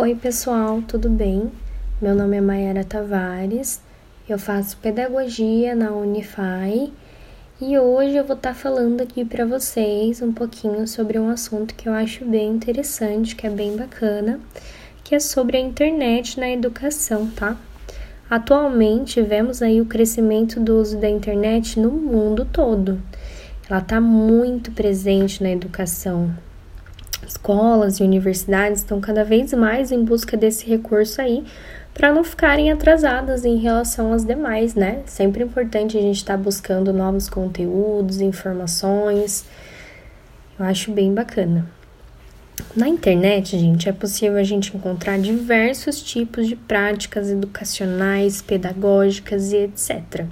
Oi, pessoal, tudo bem? Meu nome é Mayara Tavares, eu faço pedagogia na Unify e hoje eu vou estar tá falando aqui para vocês um pouquinho sobre um assunto que eu acho bem interessante, que é bem bacana, que é sobre a internet na educação, tá? Atualmente vemos aí o crescimento do uso da internet no mundo todo. Ela está muito presente na educação, escolas e universidades estão cada vez mais em busca desse recurso aí para não ficarem atrasadas em relação às demais, né? Sempre importante a gente estar tá buscando novos conteúdos, informações. Eu acho bem bacana. Na internet, gente, é possível a gente encontrar diversos tipos de práticas educacionais, pedagógicas e etc.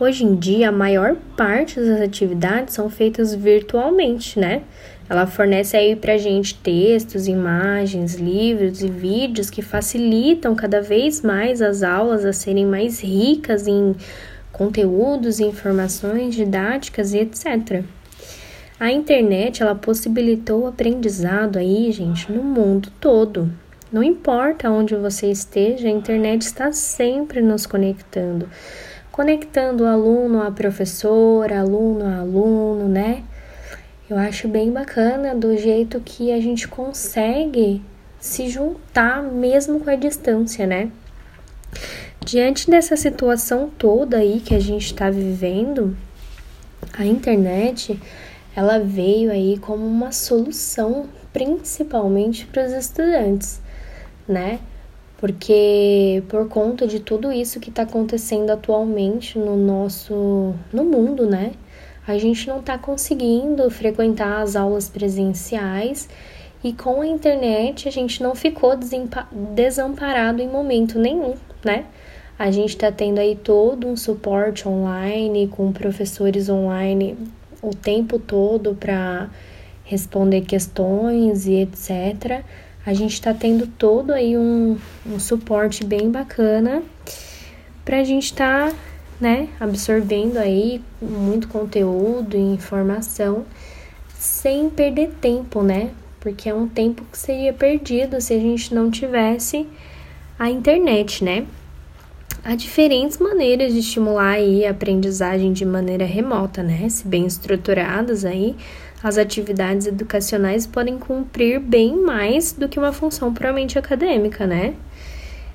Hoje em dia, a maior parte das atividades são feitas virtualmente, né? Ela fornece aí pra gente textos, imagens, livros e vídeos que facilitam cada vez mais as aulas a serem mais ricas em conteúdos, informações didáticas e etc. A internet, ela possibilitou o aprendizado aí, gente, no mundo todo. Não importa onde você esteja, a internet está sempre nos conectando. Conectando o aluno a professor, aluno a aluno, né? Eu acho bem bacana do jeito que a gente consegue se juntar mesmo com a distância, né? Diante dessa situação toda aí que a gente está vivendo, a internet ela veio aí como uma solução principalmente para os estudantes, né? Porque por conta de tudo isso que está acontecendo atualmente no nosso no mundo, né? A gente não está conseguindo frequentar as aulas presenciais e com a internet a gente não ficou desamparado em momento nenhum, né? A gente está tendo aí todo um suporte online, com professores online o tempo todo para responder questões e etc. A gente está tendo todo aí um, um suporte bem bacana para a gente estar tá né, absorvendo aí muito conteúdo e informação sem perder tempo, né? Porque é um tempo que seria perdido se a gente não tivesse a internet, né? Há diferentes maneiras de estimular aí a aprendizagem de maneira remota, né? Se bem estruturadas aí, as atividades educacionais podem cumprir bem mais do que uma função puramente acadêmica, né?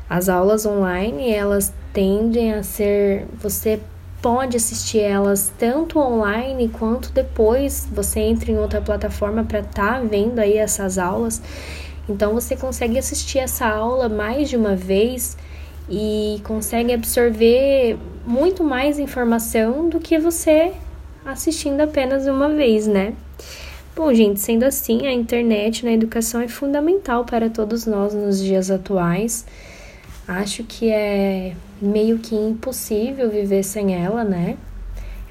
As aulas online, elas tendem a ser, você pode assistir elas tanto online quanto depois você entra em outra plataforma para estar tá vendo aí essas aulas. Então você consegue assistir essa aula mais de uma vez e consegue absorver muito mais informação do que você assistindo apenas uma vez, né? Bom, gente, sendo assim, a internet na educação é fundamental para todos nós nos dias atuais. Acho que é meio que impossível viver sem ela, né?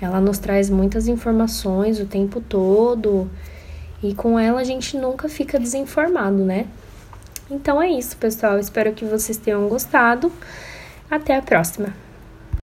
Ela nos traz muitas informações o tempo todo e com ela a gente nunca fica desinformado, né? Então é isso, pessoal. Espero que vocês tenham gostado. Até a próxima!